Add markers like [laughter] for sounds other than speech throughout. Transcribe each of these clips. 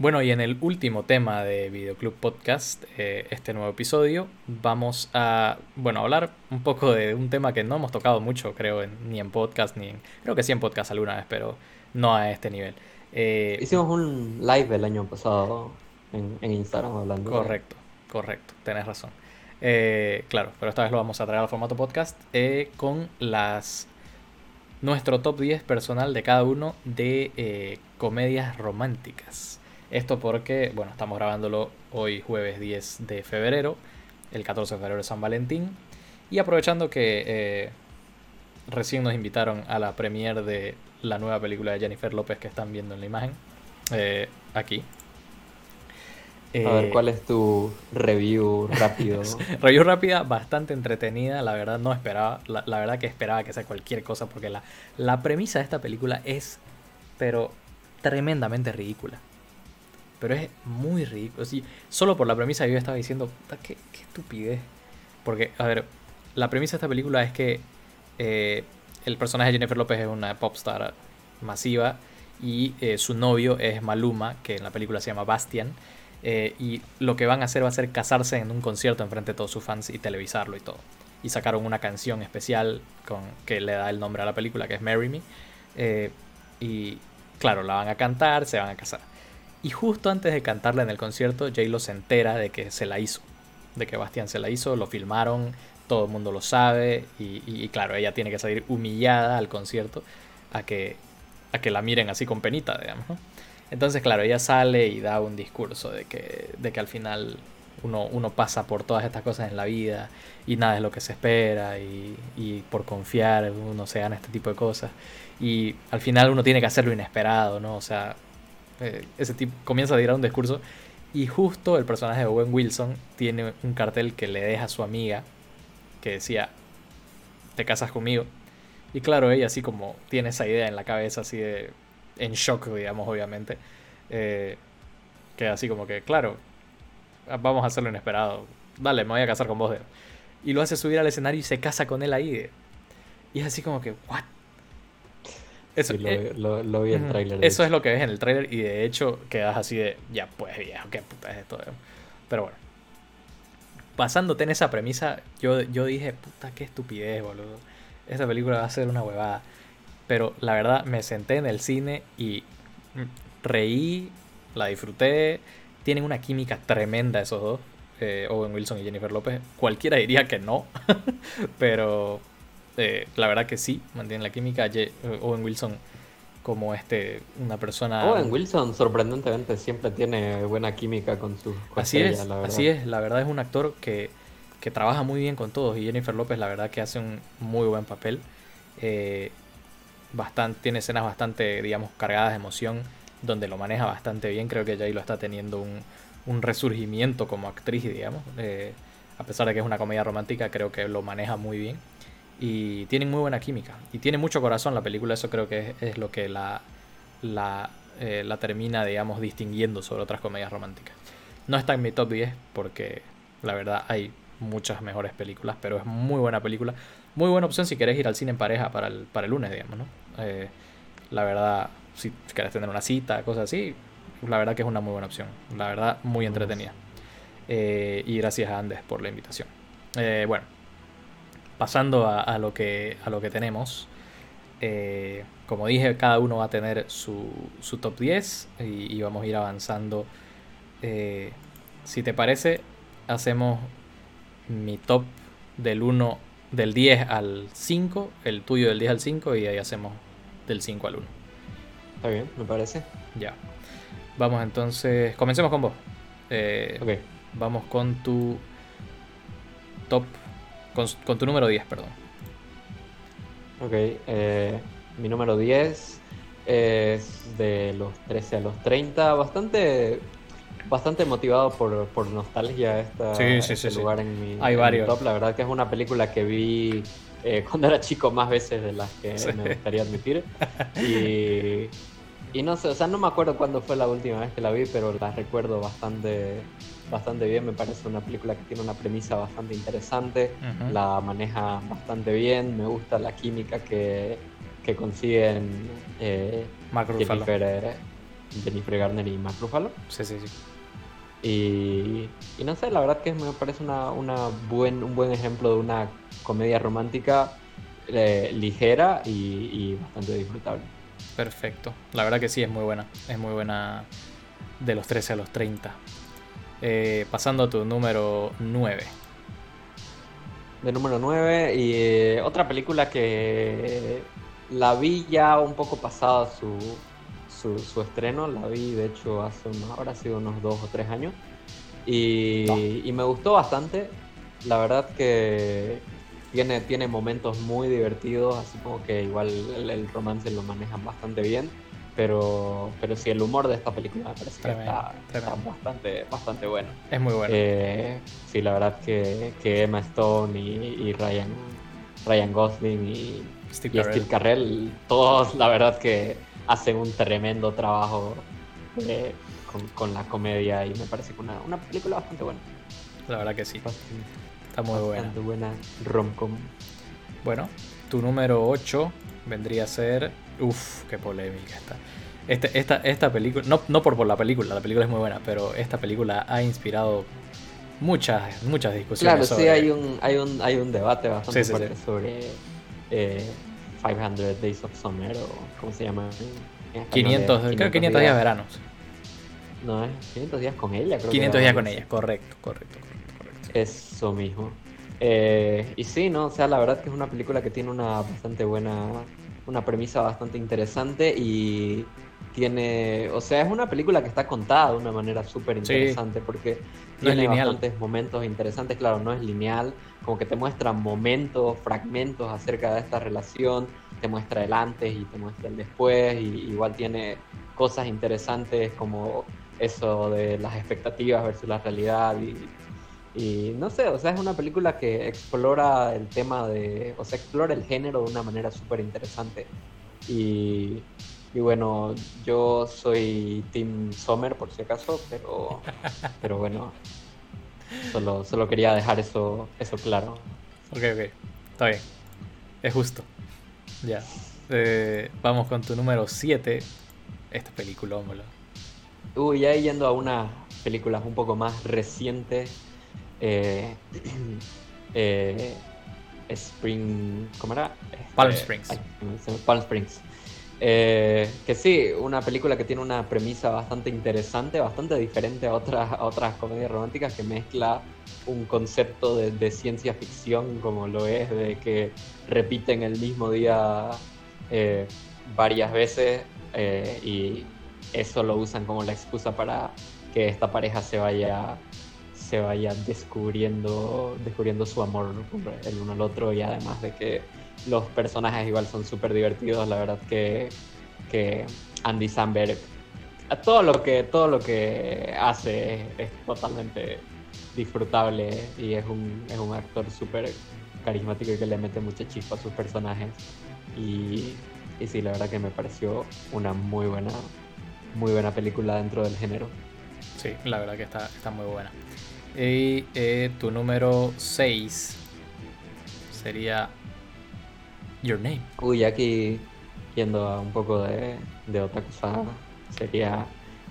Bueno, y en el último tema de Videoclub Podcast, eh, este nuevo episodio, vamos a, bueno, hablar un poco de un tema que no hemos tocado mucho, creo, ni en podcast, ni en, creo que sí en podcast alguna vez, pero no a este nivel. Eh, Hicimos un live el año pasado en, Instagram hablando. Correcto, correcto, tenés razón. Eh, claro, pero esta vez lo vamos a traer al formato podcast con las nuestro top 10 personal de cada uno de comedias románticas. Esto porque, bueno, estamos grabándolo hoy jueves 10 de febrero, el 14 de febrero es San Valentín, y aprovechando que eh, recién nos invitaron a la premiere de la nueva película de Jennifer López que están viendo en la imagen, eh, aquí. a ver, eh, ¿cuál es tu review rápido? [laughs] review rápida, bastante entretenida, la verdad no esperaba, la, la, verdad que esperaba que sea cualquier cosa porque la, la premisa de esta película es, pero tremendamente ridícula pero es muy rico. Sí, solo por la premisa yo estaba diciendo, qué, qué estupidez. Porque, a ver, la premisa de esta película es que eh, el personaje de Jennifer López es una popstar masiva y eh, su novio es Maluma, que en la película se llama Bastian. Eh, y lo que van a hacer va a ser casarse en un concierto enfrente de todos sus fans y televisarlo y todo. Y sacaron una canción especial con, que le da el nombre a la película, que es Marry Me. y claro, la van a cantar, se van a casar. Y justo antes de cantarla en el concierto, J-Lo se entera de que se la hizo. De que Bastian se la hizo, lo filmaron, todo el mundo lo sabe. Y, claro, ella tiene que salir humillada al concierto a que, a que la miren así con penita, digamos. Entonces, claro, ella sale y da un discurso de que, de que al final uno, uno, pasa por todas estas cosas en la vida y nada es lo que se espera y, y, por confiar uno se gana este tipo de cosas y al final uno tiene que hacer lo inesperado, ¿no? O sea, eh, ese tipo comienza a tirar un discurso y justo el personaje de Owen Wilson tiene un cartel que le deja a su amiga que decía, te casas conmigo. Y claro, ella así como tiene esa idea en la cabeza, así de en shock, digamos, obviamente. Eh, que así como que, claro, vamos a hacerlo inesperado. Dale, me voy a casar con vos. Y lo hace subir al escenario y se casa con él ahí. Y es así como que, ¿what? Eso, eh, lo, vi en el trailer. Eso es lo que ves en el trailer y de hecho quedas así de, ya pues viejo, qué puta es esto. Pero bueno. Basándote en esa premisa, yo, yo dije, puta, qué estupidez, boludo. Esta película va a ser una huevada. Pero la verdad, me senté en el cine y reí, la disfruté. Tienen una química tremenda esos dos, eh, Owen Wilson y Jennifer López. Cualquiera diría que no, [laughs] pero este, la verdad que sí, mantiene la química. Owen Wilson como este una persona Owen Wilson sorprendentemente siempre tiene buena química con sus así es la así es. La verdad es un actor que, que, trabaja muy bien con todos y Jennifer López la verdad que hace un muy buen papel. Eh, bastante tiene escenas bastante digamos cargadas de emoción donde lo maneja bastante bien. Creo que ya ahí lo está teniendo un, un resurgimiento como actriz digamos. Eh, a pesar de que es una comedia romántica creo que lo maneja muy bien y tienen muy buena química. Y tiene mucho corazón la película, eso creo que es, lo que la, eh, la, termina, digamos, distinguiendo sobre otras comedias románticas. No está en mi top 10 porque la verdad hay muchas mejores películas, pero es muy buena película. Muy buena opción si querés ir al cine en pareja para el, para el lunes, digamos, ¿no? Eh, la verdad, si querés tener una cita, cosas así, la verdad que es una muy buena opción. La verdad, muy entretenida. Eh, y gracias a Andes por la invitación. bueno, pasando a, lo, que, a lo que tenemos. Eh, como dije, cada uno va a tener su, su top 10 y, vamos a ir avanzando. Eh, si te parece, hacemos mi top del 1, del 10 al 5, el tuyo del 10 al 5 y ahí hacemos del 5 al 1. Está bien, me parece. Ya. Vamos entonces, comencemos con vos. Eh, Vamos con tu top con, tu número 10, perdón. Ok, eh, mi número 10 es de los 13 a los 30, bastante bastante motivado por, por nostalgia esta, este lugar en mi, Hay varios. top. La verdad que es una película que vi eh, [laughs] cuando era chico más veces de las que me gustaría admitir. [laughs] Y, y no sé, o sea, no me acuerdo cuándo fue la última vez que la vi, pero la recuerdo bastante bastante bien, me parece una película que tiene una premisa bastante interesante, la maneja bastante bien, me gusta la química que, que consiguen eh, Jennifer, eh, Jennifer Garner y Mark Ruffalo. Sí, sí, sí. Y, y no sé, la verdad que me parece una, una buen, un buen ejemplo de una comedia romántica eh, ligera y, y bastante disfrutable. Perfecto. La verdad que sí, es muy buena. Es muy buena de los 13 a los 30. Eh, pasando a tu número 9. De número 9 y eh, otra película que la vi ya un poco pasada su, su, su estreno, la vi de hecho hace unos, ahora ha sido unos dos o tres años y, No. y me gustó bastante. La verdad que tiene, tiene momentos muy divertidos, así como que igual el, el romance lo manejan bastante bien. Pero, pero sí, el humor de esta película me parece que está, bastante, bastante bueno. Es muy buena. Eh, sí, la verdad que, que Emma Stone y, y Ryan, Ryan Gosling y, Steve y Carell. Steve Carell, todos la verdad que hacen un tremendo trabajo eh, con, con la comedia y me parece que una, una película bastante buena. La verdad que sí. Bastante, Está muy buena. bastante buena rom-com. Bueno, tu número 8 vendría a ser. Uf, qué polémica está. Este, esta, esta película, no, no por, por la película, la película es muy buena, pero esta película ha inspirado muchas, muchas discusiones. Claro, sí, hay un, hay un, hay un debate bastante Sí, sí, fuerte sí. sobre eh, 500 Days of Summer o ¿cómo se llama? en español? 500, Eh, creo 500 días de veranos. No, es 500 días con ella, creo que 500 era días con ella, correcto, correcto, correcto, correcto. Eso mismo. Eh, y sí, ¿no? O sea, la verdad que es una película que tiene una bastante buena, una premisa bastante interesante y tiene, o sea, es una película que está contada de una manera súper interesante porque No tiene bastantes momentos interesantes, claro, no es lineal, como que te muestra momentos, fragmentos acerca de esta relación, te muestra el antes y te muestra el después, y igual tiene cosas interesantes como eso de las expectativas versus la realidad y, y no sé, o sea, es una película que explora el tema de, o sea, explora el género de una manera súper interesante. Y, y bueno, yo soy Team Sommer por si acaso, pero, [laughs] pero bueno, solo, solo quería dejar eso, eso claro. Ok, ok, está bien. Es justo. Ya. Eh, vamos con tu número 7. Esta película. Uy, ya yendo a unas películas un poco más recientes. Eh, [clears throat] eh, Spring. ¿Cómo era? Palm Este, Springs. ay, Palm Springs. Eh, que sí, una película que tiene una premisa bastante interesante, bastante diferente a otras, a otras comedias románticas que mezcla un concepto de, de ciencia ficción como lo es, de que repiten el mismo día eh, varias veces eh, y eso lo usan como la excusa para que esta pareja se vaya se vaya descubriendo descubriendo su amor el uno al otro y además de que los personajes igual son súper divertidos la verdad que, que Andy Samberg todo lo que todo lo que hace es totalmente disfrutable y es un, es un actor súper carismático y que le mete mucha chispa a sus personajes y, y sí la verdad que me pareció una muy buena muy buena película dentro del género Sí, la verdad que está, está muy buena. Y eh, tu número 6 sería Your Name. Uy, aquí yendo a un poco de, de otra cosa, sería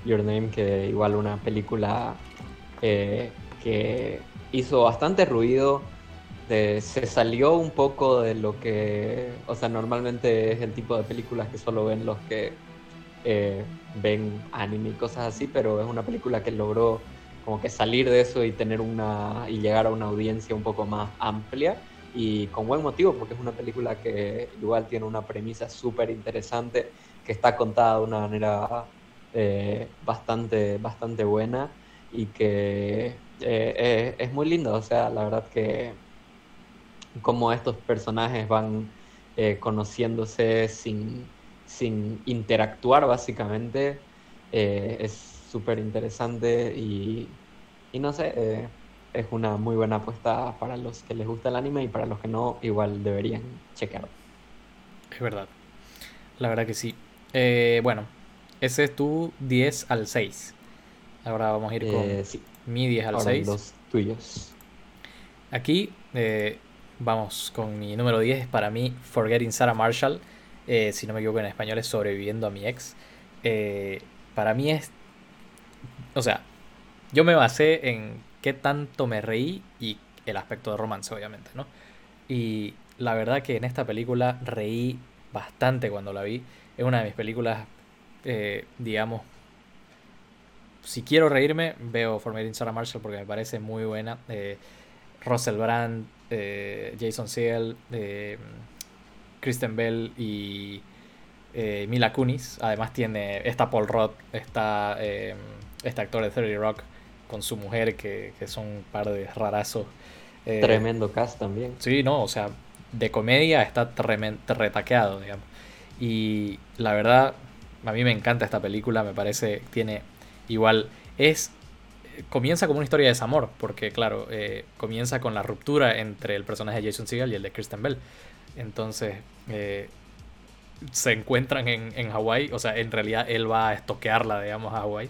Your Name, que igual una película eh, que hizo bastante ruido, de- se salió un poco de lo que, o sea, normalmente es el tipo de películas que solo ven los que eh, ven anime y cosas así, pero es una película que logró como que salir de eso y tener una y llegar a una audiencia un poco más amplia y con buen motivo porque es una película que igual tiene una premisa súper interesante que está contada de una manera eh, bastante bastante buena y que eh, es, es muy lindo o sea la verdad que como estos personajes van eh, conociéndose sin, sin interactuar básicamente eh, es súper interesante y, y no sé, eh, es una muy buena apuesta para los que les gusta el anime y para los que no, igual deberían checar. Es verdad. La verdad que sí. Eh, bueno, ese es tu 10 al 6. Ahora vamos a ir con Eh, sí, mi 10 al ahora 6. los tuyos. Aquí eh, vamos con mi número 10. Para mí, Forgetting Sarah Marshall. eh, si no me equivoco en español es Sobreviviendo a mi ex. Eh, para mí es... O sea, yo me basé en qué tanto me reí y el aspecto de romance, obviamente, ¿no? Y la verdad que en esta película reí bastante cuando la vi. Es una de mis películas, eh, digamos, si quiero reírme, veo Formatting Sarah Marshall porque me parece muy buena. Eh, Russell Brand, eh, Jason Segel, Kristen Bell y Mila Kunis. Además tiene, está Paul Roth, está este actor de 30 Rock con su mujer, que, que son un par de rarazos. Tremendo cast también. Sí, no, o sea, de comedia está retaqueado, digamos. Y la verdad, a mí me encanta esta película, me parece, tiene igual, es, comienza como una historia de desamor, porque claro, eh, comienza con la ruptura entre el personaje de Jason Segel y el de Kristen Bell. Entonces, eh, se encuentran en, en Hawái, o sea, en realidad él va a estoquearla, digamos, a Hawái,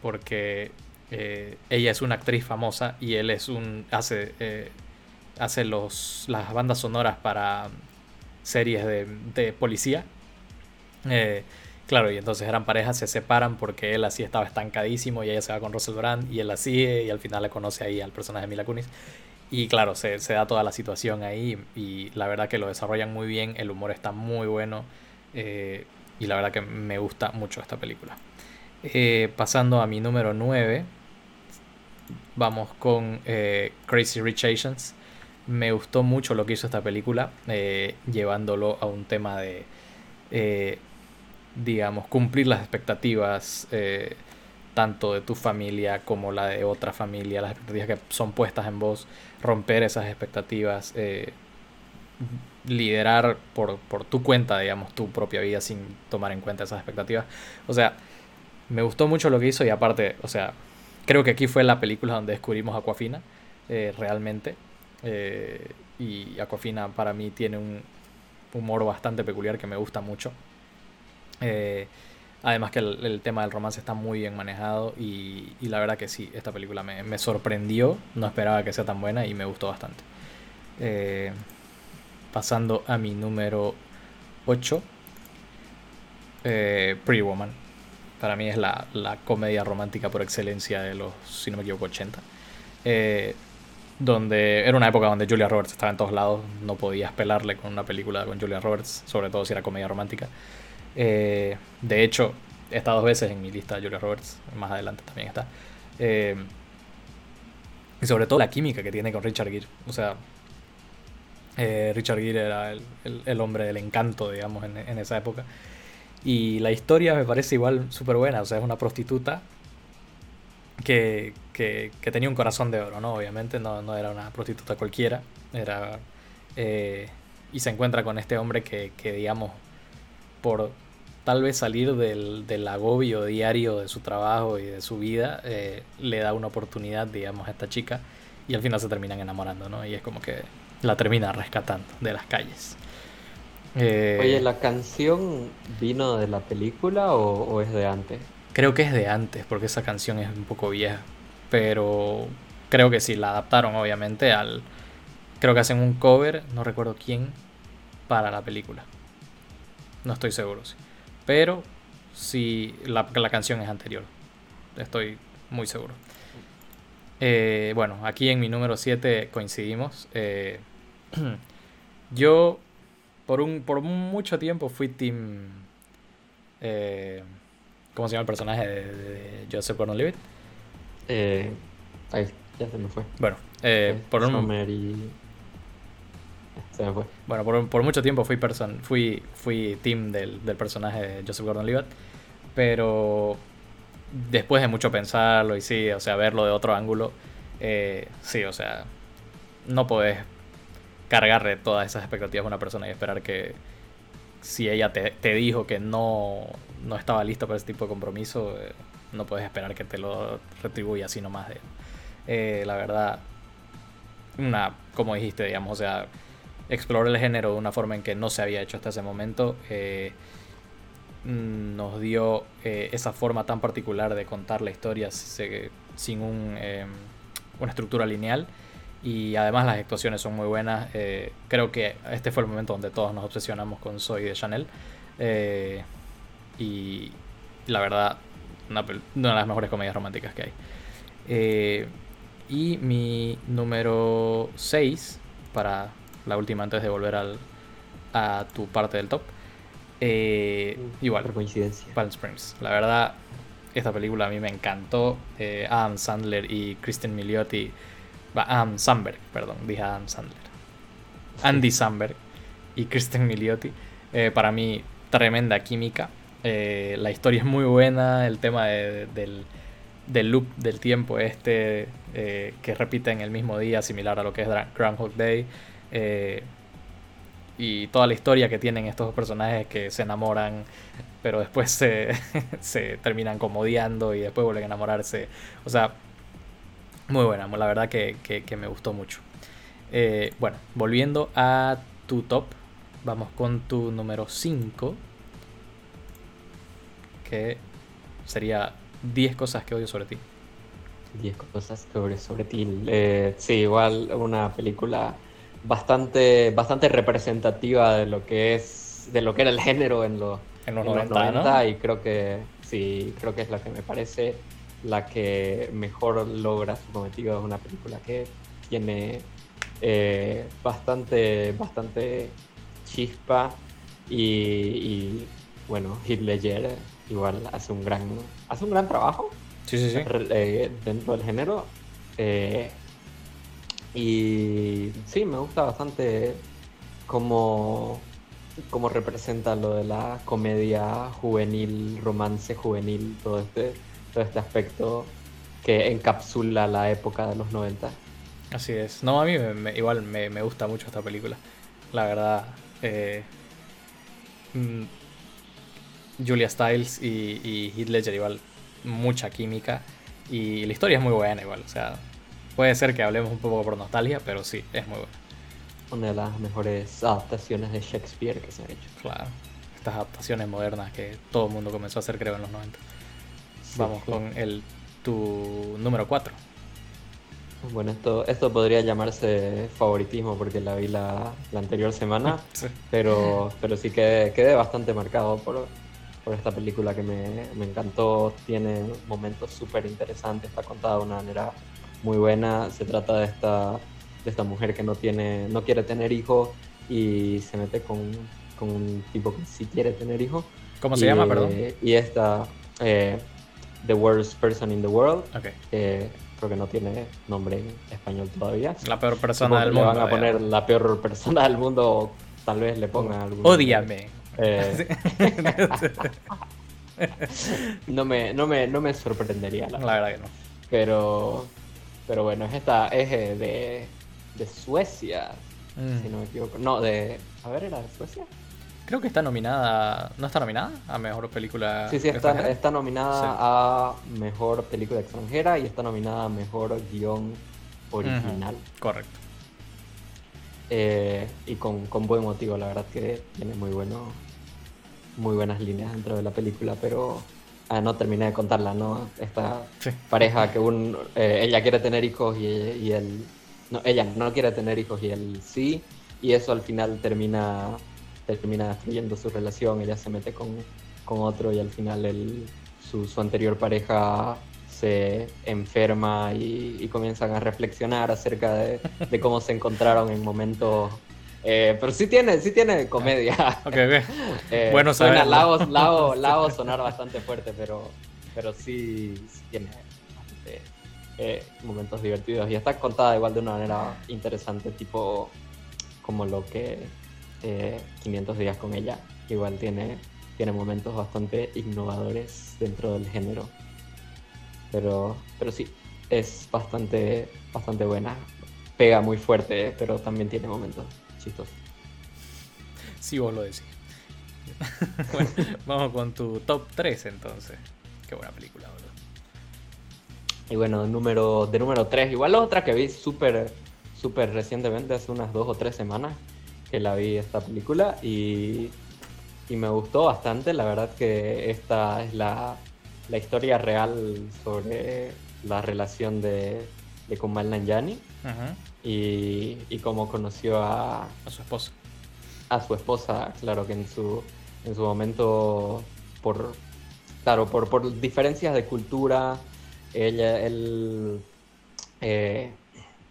porque eh, ella es una actriz famosa y él es un, hace hace los, las bandas sonoras para series de, policía. Eh, claro, y entonces eran parejas, se separan porque él así estaba estancadísimo y ella se va con Russell Brand y él la sigue y al final le conoce ahí al personaje de Mila Kunis. Y claro, se, da toda la situación ahí y la verdad que lo desarrollan muy bien, el humor está muy bueno eh, y la verdad que me gusta mucho esta película. Eh, pasando a mi número 9, vamos con Crazy Rich Asians me gustó mucho lo que hizo esta película, eh, llevándolo a un tema de, eh, digamos, cumplir las expectativas eh, tanto de tu familia como la de otra familia, las expectativas que son puestas en vos, romper esas expectativas, liderar por, por tu cuenta, digamos, tu propia vida sin tomar en cuenta esas expectativas. O sea, me gustó mucho lo que hizo y aparte, o sea, creo que aquí fue la película donde descubrimos Aquafina, realmente. Eh, y Aquafina para mí tiene un humor bastante peculiar que me gusta mucho. Eh, además que el, tema del romance está muy bien manejado y, la verdad que sí, esta película me, sorprendió, no esperaba que sea tan buena y me gustó bastante. Eh, pasando a mi número 8, Pretty Woman. Para mí es la, la, comedia romántica por excelencia de los, si no me equivoco, 80 donde era una época donde Julia Roberts estaba en todos lados, no podías pelarle con una película con Julia Roberts, sobre todo si era comedia romántica. Eh, de hecho, está dos veces en mi lista Julia Roberts, más adelante también está. Eh, y sobre todo la química que tiene con Richard Gere. O sea, eh, Richard Gere era el, hombre del encanto, digamos, en, en esa época. Y la historia me parece igual súper buena. O sea, es una prostituta que, tenía un corazón de oro, ¿no? Obviamente no, era una prostituta cualquiera, era... Eh, y se encuentra con este hombre que, digamos, por tal vez salir del, agobio diario de su trabajo y de su vida, eh, le da una oportunidad, digamos, a esta chica y al final se terminan enamorando, ¿no? Y es como que la termina rescatando de las calles. Eh, Oye, ¿la canción vino de la película o es de antes? Creo que es de antes, porque esa canción es un poco vieja. Pero creo que sí, la adaptaron obviamente al... Creo que hacen un cover, no recuerdo quién, para la película. No estoy seguro, sí. Pero sí, la, la canción es anterior. Estoy muy seguro. Eh, bueno, aquí en mi número 7 coincidimos. Eh, [clears throat] yo por, un, por mucho tiempo fui team... Eh, ¿Cómo se llama el personaje de, Joseph Gordon-Levitt? Eh, ahí, ya se me fue. Bueno, eh, por un... Se me fue. Bueno, por, por mucho tiempo fui, person, fui, fui team del, del personaje de Joseph Gordon-Levitt, pero después de mucho pensarlo y sí, o sea, verlo de otro ángulo, eh, sí, o sea, no podés cargarle todas esas expectativas a una persona y esperar que si ella te, te dijo que no, no estaba listo para ese tipo de compromiso, eh, no puedes esperar que te lo retribuya así nomás. De, eh, la verdad, una, como dijiste, digamos, o sea, explorar el género de una forma en que no se había hecho hasta ese momento. Eh, nos dio esa forma tan particular de contar la historia sin un, una estructura lineal y además las actuaciones son muy buenas. creo que este fue el momento donde todos nos obsesionamos con Zoe de Chanel. Y la verdad, una, de las mejores comedias románticas que hay. Eh, y mi número 6, para la última antes de volver al, a tu parte del top. Eh, igual. Por coincidencia. Palm Springs. La verdad, esta película a mí me encantó. Eh, Adam Sandler y Kristen Milioti. Adam Sandberg, perdón, dije Adam Sandler. Andy Samberg y Kristen Milioti. Eh, para mí, tremenda química. Eh, la historia es muy buena. El tema del, del, loop del tiempo este que repite en el mismo día, similar a lo que es Groundhog Day y toda la historia que tienen estos dos personajes que se enamoran, pero después se, [laughs] se terminan como odiando y después vuelven a enamorarse. O sea, muy buena, la verdad que, me gustó mucho. Eh, bueno, volviendo a tu top, vamos con tu número 5, que sería 10 cosas que odio sobre ti. 10 cosas que odio sobre ti. Eh, sí, igual una película bastante, bastante representativa de lo que es, de lo que era el género en, los, en los 90, y creo que sí, creo que es la que me parece la que mejor logra su cometido. Es una película que tiene eh, bastante, bastante chispa y, bueno, Heath Ledger igual hace un gran, hace un gran trabajo sí, sí, sí. Eh, dentro del género. Eh, y sí, me gusta bastante cómo, cómo representa lo de la comedia juvenil, romance juvenil, todo este, todo este aspecto que encapsula la época de los 90. Así es. No, a mí igual me, gusta mucho esta película. La verdad. Eh, mm, Julia Stiles y, y Heath Ledger igual mucha química y la historia es muy buena igual. O sea, Puede ser que hablemos un poco por nostalgia, pero sí, es muy buena. Una de las mejores adaptaciones de Shakespeare que se han hecho. Claro, estas adaptaciones modernas que todo el mundo comenzó a hacer creo en los 90. Vamos con el tu número 4. Bueno, esto, esto podría llamarse favoritismo porque la vi la, anterior semana, [laughs] Pero, pero sí quedé, quedé bastante marcado por, por esta película que me, me encantó. Tiene momentos súper interesantes, está contada de una manera muy buena. Se trata de esta, de esta mujer que no, tiene, no quiere tener hijos y se mete con, con un tipo que sí quiere tener hijos. ¿Cómo se llama, perdón? Y esta, eh, The Worst Person in the World. creo que no tiene nombre en español todavía. La peor persona del mundo. van a poner la peor persona del mundo, tal vez le pongan algún. Odiame. Eh, [laughs] no, me, no, me, no me sorprendería. La, la verdad que no. Pero, pero bueno, es esta es de, de Suecia, si no me equivoco. No, de... A ver, ¿era de Suecia? Creo que está nominada... ¿No está nominada a Mejor Película Sí, sí, está, está nominada a Mejor Película Extranjera y está nominada a Mejor Guión Original. Correcto. Eh, y con, con, buen motivo, la verdad que tiene muy bueno muy buenas líneas dentro de la película, pero Ah, no terminé de contarla, ¿no? Esta pareja que un, eh, ella quiere tener hijos y, él... No, ella no quiere tener hijos y él sí, y eso al final termina, termina destruyendo su relación, ella se mete con, con otro y al final él, su, su anterior pareja se enferma y, comienzan a reflexionar acerca de, de, cómo se encontraron en momentos eh, pero sí tiene, sí tiene comedia. [laughs] Ok, ok. [laughs] Eh, bueno, suena [laughs] sonar bastante fuerte, pero, pero sí, tiene eh, momentos divertidos. Y está contada igual de una manera interesante, tipo como lo que 500 días con ella. Igual tiene, tiene momentos bastante innovadores dentro del género. Pero, pero sí, es bastante, bastante buena. Pega muy fuerte, pero también tiene momentos chistoso. Si vos lo decís. [laughs] bueno, vamos con tu top 3 entonces. Qué buena película, boludo. Y bueno, número, de número 3, igual la otra que vi súper súper recientemente, hace unas dos o tres semanas que la vi esta película y, y me gustó bastante. La verdad que esta es la, la historia real sobre la relación de, de Kumail Nanjiani y, y cómo conoció a, a su esposa. A su esposa, claro que en su, en su momento por claro, por, por diferencias de cultura, ella, él eh,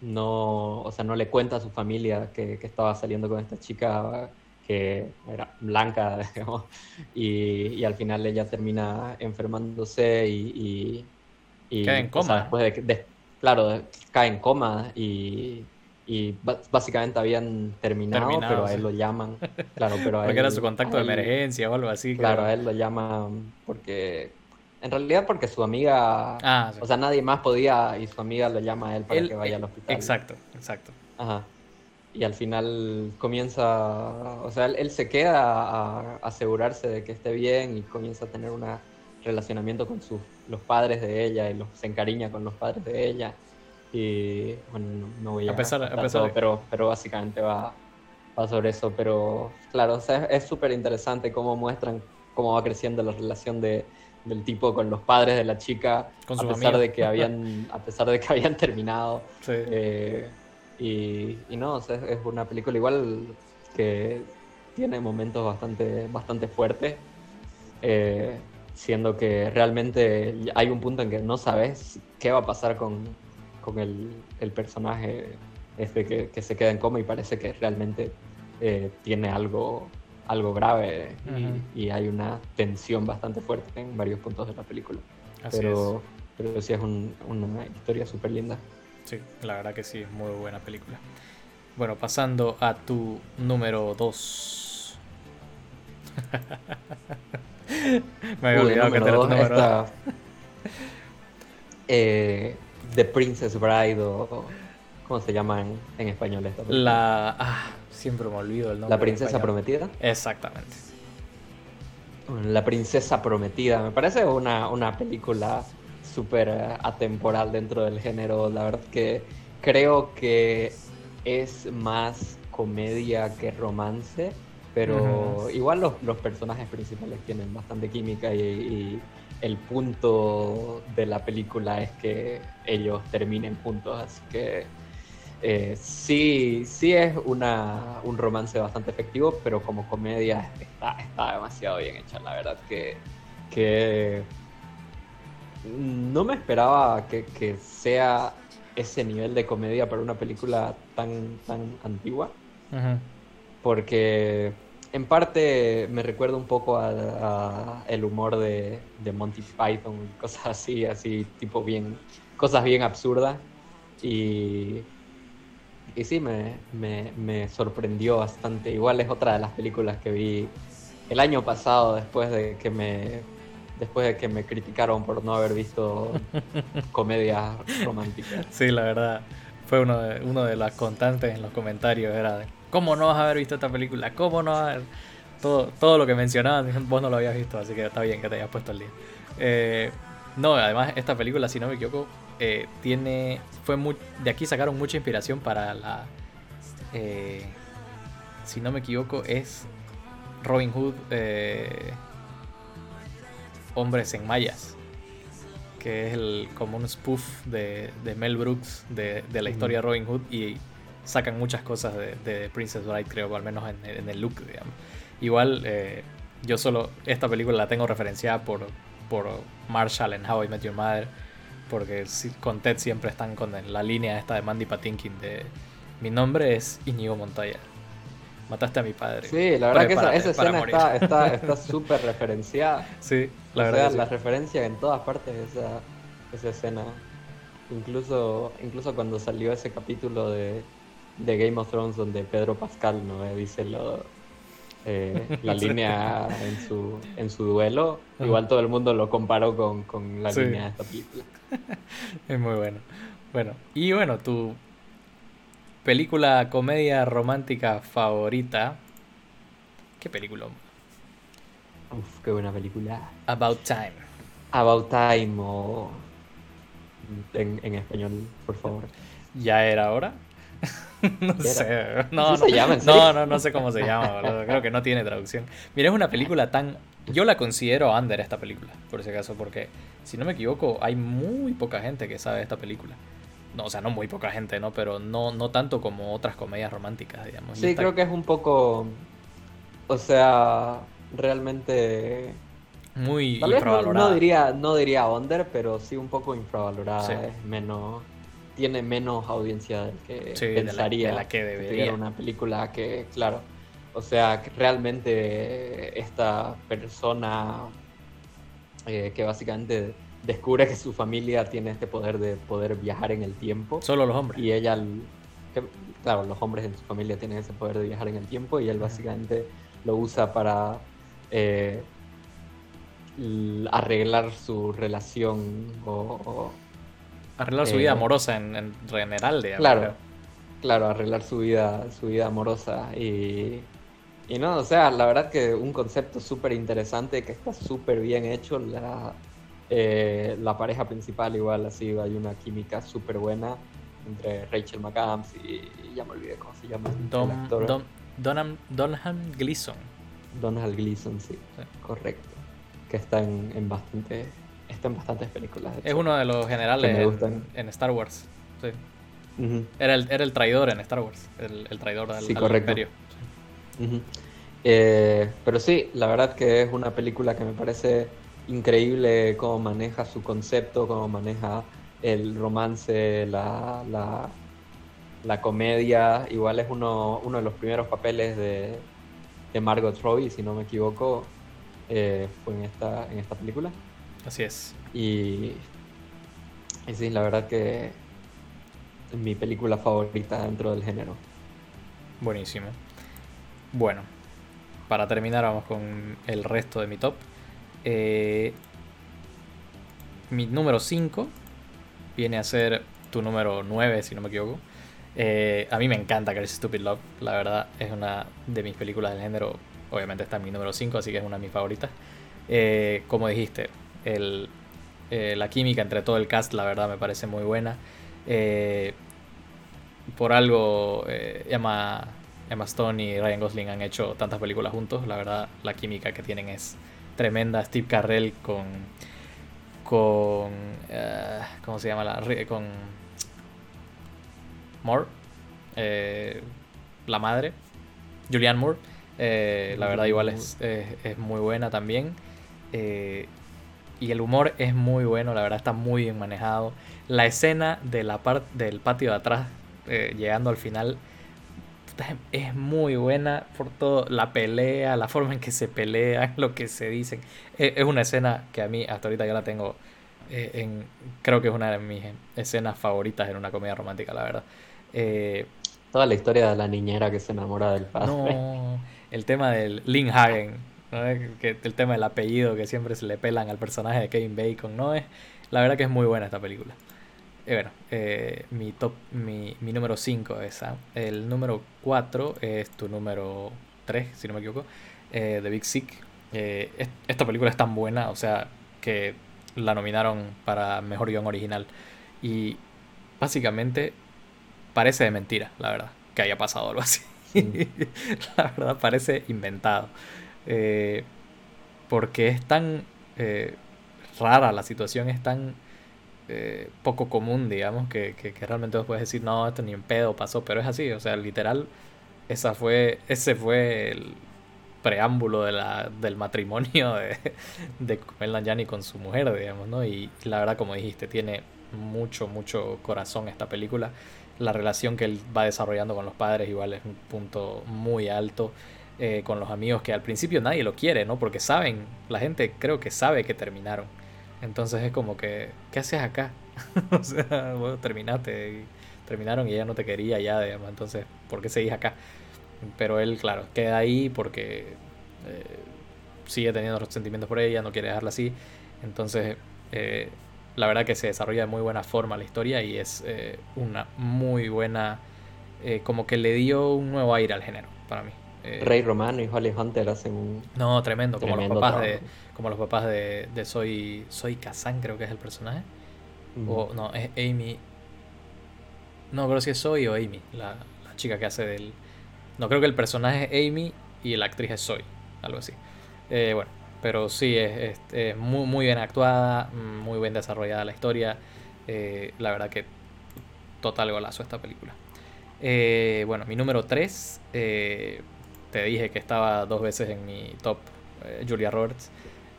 no, o sea, no le cuenta a su familia que, que, estaba saliendo con esta chica que era blanca, [laughs] digamos, y, y al final ella termina enfermándose y... y, cae en coma. después de, claro, cae en coma y, y básicamente habían terminado, pero a él lo llaman. Claro, pero [laughs] porque era su contacto de emergencia o algo así. Claro, a él lo llaman porque en realidad porque su amiga, ah, o sea, nadie más podía y su amiga lo llama a él para que vaya al hospital. Exacto, exacto. Ajá. Y al final comienza, o sea, él, se queda a, asegurarse de que esté bien y comienza a tener un relacionamiento con sus, los padres de ella y los, se encariña con los padres de ella. Y bueno, no, voy a, a pesar, a pesar pero, pero básicamente va, va sobre eso. Pero claro, o sea, es súper interesante cómo muestran cómo va creciendo la relación de, del tipo con los padres de la chica, a pesar de que habían, a pesar de que habían terminado. Eh, y, y, no, es una película igual que tiene momentos bastante, bastante fuertes, eh, siendo que realmente hay un punto en que no sabes qué va a pasar con, con el, el, personaje este que, que, se queda en coma y parece que realmente eh, tiene algo algo grave y, hay una tensión bastante fuerte en varios puntos de la película. pero, pero sí es una historia súper linda. Sí, la verdad que sí, es muy buena película. Bueno, pasando a tu número 2. [laughs] Me había olvidado que tu número 2. [laughs] Eh, The Princess Bride o... ¿Cómo se llama en, en español esta película? La... Ah, Siempre me olvido el nombre. ¿La princesa prometida? Exactamente. La princesa prometida. Me parece una, una película súper atemporal dentro del género. La verdad que creo que es más comedia que romance. Pero igual los, los, personajes principales tienen bastante química y, el punto de la película es que ellos terminen juntos. Así que eh, sí, sí es una, un romance bastante efectivo, pero como comedia está, está demasiado bien hecha, la verdad que, que no me esperaba que, que, sea ese nivel de comedia para una película tan, tan antigua, porque en parte me recuerda un poco a, el humor de, de Monty Python, [laughs] cosas así, así tipo bien, cosas bien absurdas. Y y sí, me, me, sorprendió bastante. Igual es otra de las películas que vi el año pasado después de que me después de que me criticaron por no haber visto [laughs] comedias románticas. Sí, la verdad, fue uno de, uno de las constantes en los comentarios, era ¿cómo no vas a haber visto esta película? ¿Cómo no haber... Todo, todo lo que mencionaban, [laughs] vos no lo habías visto, así que está bien que te hayas puesto al día. Eh, no, además esta película, si no me equivoco, eh, tiene fue muy, de aquí sacaron mucha inspiración para la eh, si no me equivoco es Robin Hood eh, Hombres en Mayas que es el, como un spoof de, Mel Brooks de, la historia de Robin Hood y sacan muchas cosas de, Princess Bride creo al menos en, el look digamos. igual yo solo esta película la tengo referenciada por, por Marshall en How I Met Your Mother porque con Ted siempre están con la línea esta de Mandy Patinkin de mi nombre es Inigo Montoya. Mataste a mi padre. Sí, la verdad que esa, escena está [laughs] súper referenciada. Sí, la verdad. la referencia en todas partes esa, esa escena. Incluso, incluso cuando salió ese capítulo de, de Game of Thrones donde Pedro Pascal no eh, dice lo, eh, [laughs] la línea en su, en su duelo, igual todo el mundo lo comparó con, con la línea de esta película. [laughs] es muy bueno. Bueno, y bueno, tu película comedia romántica favorita. ¿Qué película? Uf, qué buena película. About Time. About Time o en, en español, por favor. ¿Ya era hora? [laughs] [laughs] no sé. No, no, no, no, sé cómo se llama, Creo que no tiene traducción. Mira, es una película tan. Yo la considero under esta película, por ese caso, porque si no me equivoco, hay muy poca gente que sabe esta película. No, o sea, no muy poca gente, ¿no? Pero no, no tanto como otras comedias románticas, digamos. Sí, creo que es un poco. O sea, realmente. Muy Tal vez no, infravalorada. no diría, no diría under, pero sí un poco infravalorada. Sí. Es menos, tiene menos audiencia que Sí, de la- pensaría. de la que debería. tuviera una película que, claro, o sea, que realmente esta persona eh, que básicamente descubre que su familia tiene este poder de poder viajar en el tiempo. Solo los hombres. Y ella, que, claro, los hombres en su familia tienen ese poder de viajar en el tiempo y él básicamente lo usa para eh, arreglar su relación o, o- Arreglar su eh, vida amorosa en, en general, digamos. claro, creo. claro, arreglar su vida, su vida amorosa y, y no, o sea, la verdad que un concepto súper interesante que está súper bien hecho, la, eh, la pareja principal igual así, hay una química súper buena entre Rachel McAdams y, y ya me olvidé cómo se llama el Dom, actor. Dom- Donham, Donham Gleason. Donald Gleason, sí, Sí. correcto. Que está en, en bastante, en bastantes películas. Es uno de los generales me en, gustan. en Star Wars. Sí. Era, el, era el traidor en Star Wars. El, el traidor al, Sí, correcto. imperio. Eh, pero sí, la verdad que es una película que me parece increíble cómo maneja su concepto, cómo maneja el romance, la, la, la comedia. Igual es uno, uno de los primeros papeles de, de Margot Robbie, si no me equivoco, eh, fue en esta, en esta película. Así es. Y, y sí, la verdad que es mi película favorita dentro del género. Buenísimo. Bueno, para terminar vamos con el resto de mi top. Eh, mi número 5 viene a ser tu número 9, si no me equivoco. Eh, a mí me encanta Crazy Stupid Love, la verdad es una de mis películas del género. Obviamente está en mi número 5, así que es una de mis favoritas. Eh, como dijiste, el, eh, la química entre todo el cast, la verdad me parece muy buena. Eh, por algo eh, Emma, Emma Stone y Ryan Gosling han hecho tantas películas juntos. La verdad, la química que tienen es tremenda. Steve Carrell con. con. eh, ¿Cómo se llama? La, con. Moore. eh, la madre. Julianne Moore. eh, la verdad, igual es, es, es muy buena también. eh, y el humor es muy bueno, la verdad está muy bien manejado. La escena de la parte del patio de atrás, eh, llegando al final, es muy buena por todo. La pelea, la forma en que se pelean, [laughs] lo que se dicen. Es, es una escena que a mí hasta ahorita yo la tengo eh, en. Creo que es una de mis escenas favoritas en una comedia romántica, la verdad. Eh, Toda la historia de la niñera que se enamora del padre. no, el tema del Lynn Hagen, ¿no? que, el tema del apellido que siempre se le pelan al personaje de Kevin Bacon, ¿no? Es, la verdad que es muy buena esta película. Eh, bueno, eh, mi top, mi, mi número 5 es esa. El número 4 es tu número 3, si no me equivoco, eh, The Big Sick. Eh, es- esta película es tan buena, o sea, que la nominaron para Mejor Guión Original. Y básicamente parece de mentira, la verdad, que haya pasado algo así. Sí. [laughs] la verdad parece inventado. Eh, porque es tan eh, rara la situación, es tan eh, poco común, digamos, que, realmente vos puedes decir, no, esto ni en pedo pasó, pero es así, o sea, literal, esa fue, ese fue el preámbulo de la, del matrimonio de, [laughs] de Kumail Nanjiani con su mujer, digamos, ¿no? Y la verdad, como dijiste, tiene mucho, mucho corazón esta película. La relación que él va desarrollando con los padres igual es un punto muy alto. Eh, con los amigos que al principio nadie lo quiere, ¿no? Porque saben, la gente creo que sabe que terminaron. Entonces es como que, ¿qué haces acá? [laughs] o sea, bueno, terminaste, terminaron y ella no te quería ya, digamos, entonces, ¿por qué seguís acá? Pero él, claro, queda ahí porque eh, sigue teniendo sentimientos por ella, no quiere dejarla así. Entonces, eh, la verdad que se desarrolla de muy buena forma la historia y es una muy buena, como que le dio un nuevo aire al género para mí. Eh, Rey Romano y Holly Hunter hacen un no, tremendo, como tremendo los papás de, como los papás de, de Soy, Soy Kazan, creo que es el personaje. O no, es Amy. No, creo si es Soy o Amy, la, la chica que hace del. No, creo que el personaje es Amy y la actriz es Soy, algo así. Eh, bueno, pero sí, es, es- es muy, muy bien actuada, muy bien desarrollada la historia. eh, la verdad que total golazo esta película. Bueno, mi número 3, te dije que estaba dos veces en mi top, eh, Julia Roberts.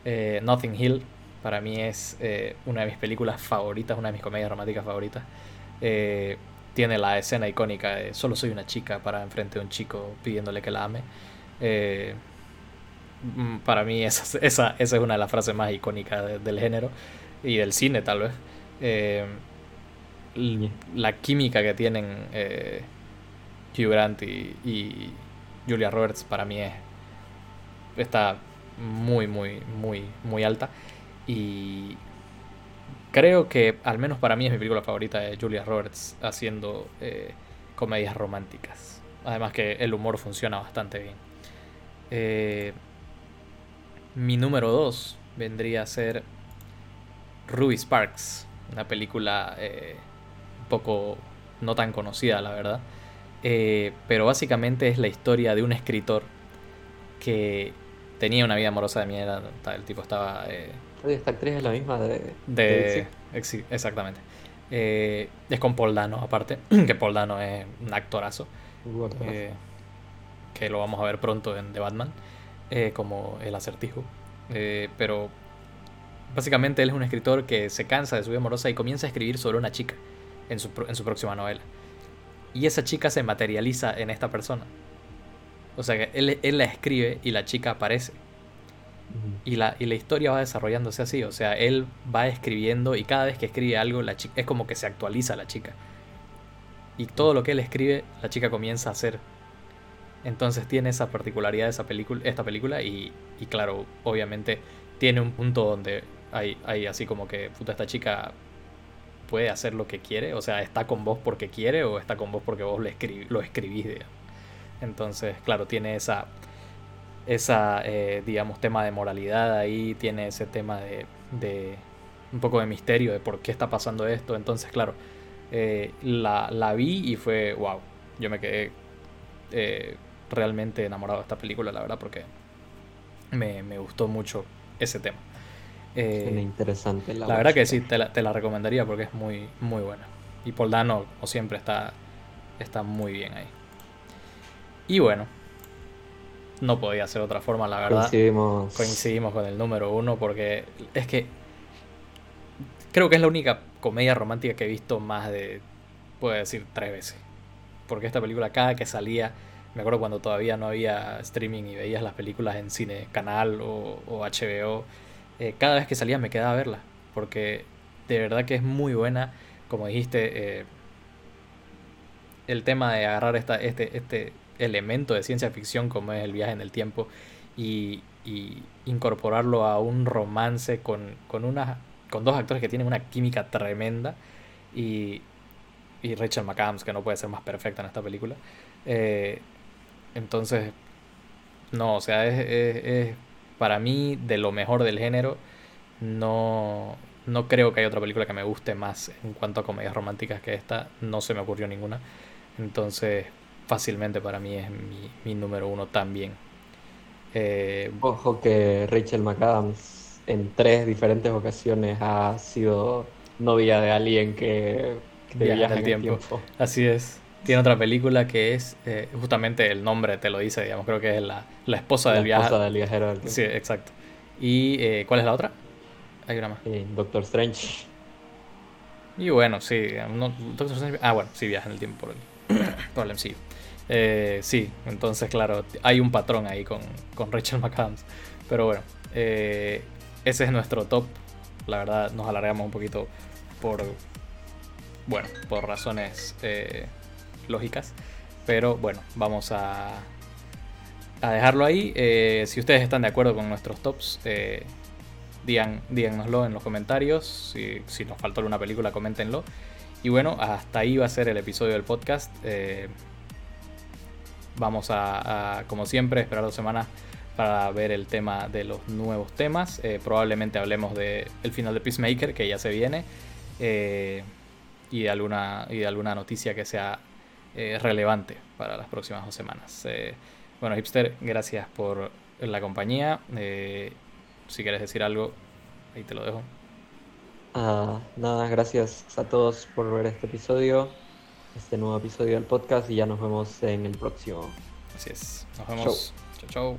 Eh, Nothing Hill para mí es eh, una de mis películas favoritas, una de mis comedias románticas favoritas. Tiene la escena icónica de solo soy una chica para enfrente de un chico pidiéndole que la ame. Mm, para mí esa, [laughs] esa, esa, es una de las frases más icónicas del género y del cine tal vez. la química que tienen Hugh Grant y, y Julia Roberts para mí es está muy, muy, muy, muy alta. Y creo que, al menos para mí, es mi película favorita de Julia Roberts haciendo eh, comedias románticas. Además que el humor funciona bastante bien. Eh, mi número 2 vendría a ser Ruby Sparks, una película eh, un poco no tan conocida, la verdad. Pero básicamente es la historia de un escritor que tenía una vida amorosa de mierda. El tipo estaba. Eh, esta actriz es la misma de. de, exactamente. Eh, es con Paul Dano, aparte. [clears throat] que Paul Dano es un actorazo. Eh, que lo vamos a ver pronto en The Batman. como el acertijo. pero. Básicamente él es un escritor que se cansa de su vida amorosa y comienza a escribir sobre una chica en su, en su próxima novela. Y esa chica se materializa en esta persona. O sea que él, él la escribe y la chica aparece. Y la, y la historia va desarrollándose así. O sea, él va escribiendo y cada vez que escribe algo, la chica, es como que se actualiza la chica. Y todo lo que él escribe, la chica comienza a hacer. Entonces tiene esa particularidad de esa película, esta película y, y claro, obviamente tiene un punto donde hay, hay así como que, puta, esta chica puede hacer lo que quiere. O sea, está con vos porque quiere o está con vos porque vos lo, escribís. Entonces, claro, tiene esa, esa eh, digamos, tema de moralidad ahí, tiene ese tema de, de, un poco de misterio de por qué está pasando esto. Entonces, claro, eh, la, la, vi y fue, wow, yo me quedé eh, realmente enamorado de esta película, la verdad, porque me, me gustó mucho ese tema. Interesante la, la verdad que sí, te la, te la, recomendaría porque es muy, muy buena. Y Paul Dano, como siempre, está, está muy bien ahí. Y bueno, no podía ser otra forma, la verdad. Coincidimos. Coincidimos con el número uno porque es que creo que es la única comedia romántica que he visto más de, puedo decir, tres veces. Porque esta película cada que salía, me acuerdo cuando todavía no había streaming y veías las películas en cine canal o, HBO, eh, cada vez que salía me quedaba a verla. Porque de verdad que es muy buena, como dijiste, eh, el tema de agarrar esta, este, este elemento de ciencia ficción como es el viaje en el tiempo y, incorporarlo a un romance con, con, una, con dos actores que tienen una química tremenda y, y Rachel McAdams que no puede ser más perfecta en esta película. Eh, entonces, no, o sea, es, para mí de lo mejor del género. No, no creo que haya otra película que me guste más en cuanto a comedias románticas que esta. No se me ocurrió ninguna. Entonces, fácilmente para mí es mi, número uno también. Eh, Ojo que Rachel McAdams en tres diferentes ocasiones ha sido novia de alguien que, viaja en el tiempo. Así es. Tiene otra película que es, eh, justamente el nombre te lo dice, digamos, creo que es la, la esposa del viajero. del viajero del tiempo. Sí, exacto. ¿Y eh, cuál es la otra? Hay una más. Doctor Strange. Y bueno, sí. Doctor Strange, ah, bueno, sí viaja en el tiempo por el, por el MCU. Eh, sí, entonces claro, hay un patrón ahí con, con Rachel McAdams. Pero bueno, eh, ese es nuestro top. La verdad nos alargamos un poquito por, bueno, por razones eh, lógicas. Pero bueno, vamos a, a dejarlo ahí. si ustedes están de acuerdo con nuestros tops, digan, díganoslo en los comentarios. Si, si, nos faltó alguna película, coméntenlo. Y bueno, hasta ahí va a ser el episodio del podcast. Vamos a, como siempre, esperar dos semanas para ver el tema de los nuevos temas. Eh, probablemente hablemos del el final de Peacemaker, que ya se viene, eh, y, de alguna, y de alguna noticia que sea eh, relevante para las próximas dos semanas. bueno, Hipster, gracias por la compañía. si quieres decir algo, ahí te lo dejo. Ah, nada, gracias a todos por ver este episodio este nuevo episodio del podcast y ya nos vemos en el próximo. Así es. Nos vemos. Chau, chau.